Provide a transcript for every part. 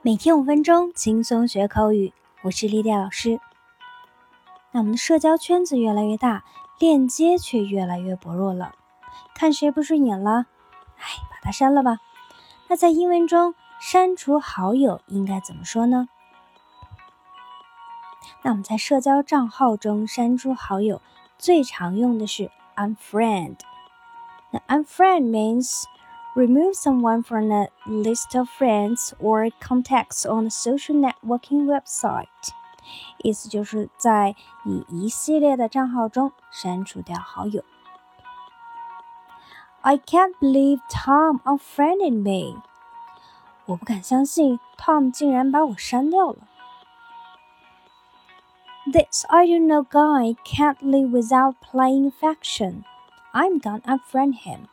每天五分钟，轻松学口语。我是丽丽老师。那我们的社交圈子越来越大，链接却越来越薄弱了。看谁不顺眼了，哎，把他删了吧。那在英文中，删除好友应该怎么说呢？那我们在社交账号中删除好友，最常用的是 unfriend。那 unfriend means Remove someone from a list of friends or contacts on a social networking website，意思就是在你一系列的账号中删除掉好友。I can't believe Tom unfriended me。我不敢相信 Tom 竟然把我删掉了。This I don't know guy can't live without playing affection. I'm gonna unfriend him.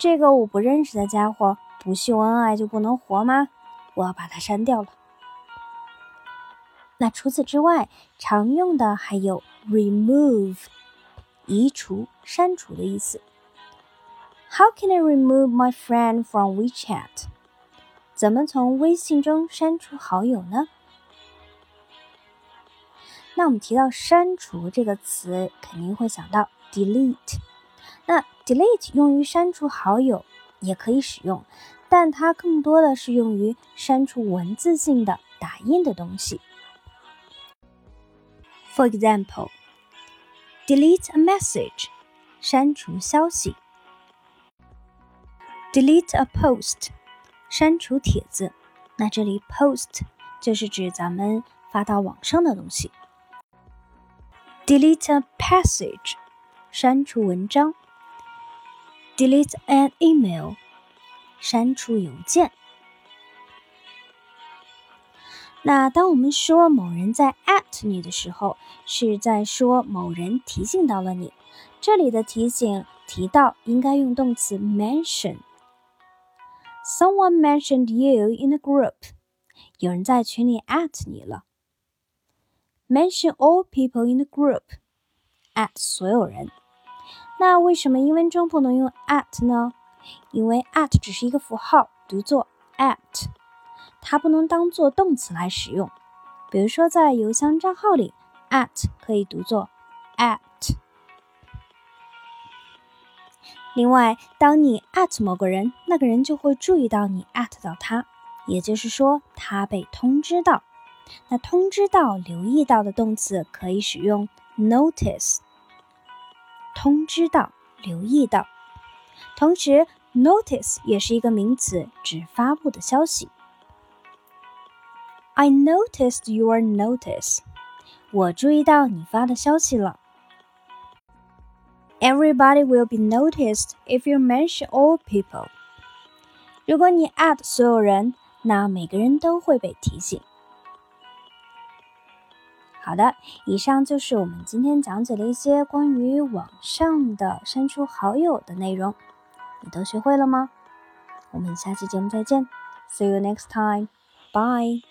这个我不认识的家伙不秀恩爱就不能活吗？我要把它删掉了。那除此之外，常用的还有 remove，移除、删除的意思。How can I remove my friend from WeChat？怎么从微信中删除好友呢？那我们提到删除这个词，肯定会想到 delete。那 delete 用于删除好友也可以使用，但它更多的是用于删除文字性的打印的东西。For example, delete a message，删除消息；delete a post，删除帖子。那这里 post 就是指咱们发到网上的东西。delete a passage，删除文章。Delete an email，删除邮件。那当我们说某人在 at 你的时候，是在说某人提醒到了你。这里的提醒提到应该用动词 mention。Someone mentioned you in the group。有人在群里 at 你了。Mention all people in the group。at 所有人。那为什么英文中不能用 at 呢？因为 at 只是一个符号，读作 at，它不能当做动词来使用。比如说，在邮箱账号里，at 可以读作 at。另外，当你 at 某个人，那个人就会注意到你 at 到他，也就是说，他被通知到。那通知到、留意到的动词可以使用 notice。通知到，留意到。同时，notice 也是一个名词，指发布的消息。I noticed your notice。我注意到你发的消息了。Everybody will be noticed if you mention all people。如果你 at 所有人，那每个人都会被提醒。好的，以上就是我们今天讲解的一些关于网上的删除好友的内容，你都学会了吗？我们下期节目再见，See you next time，bye。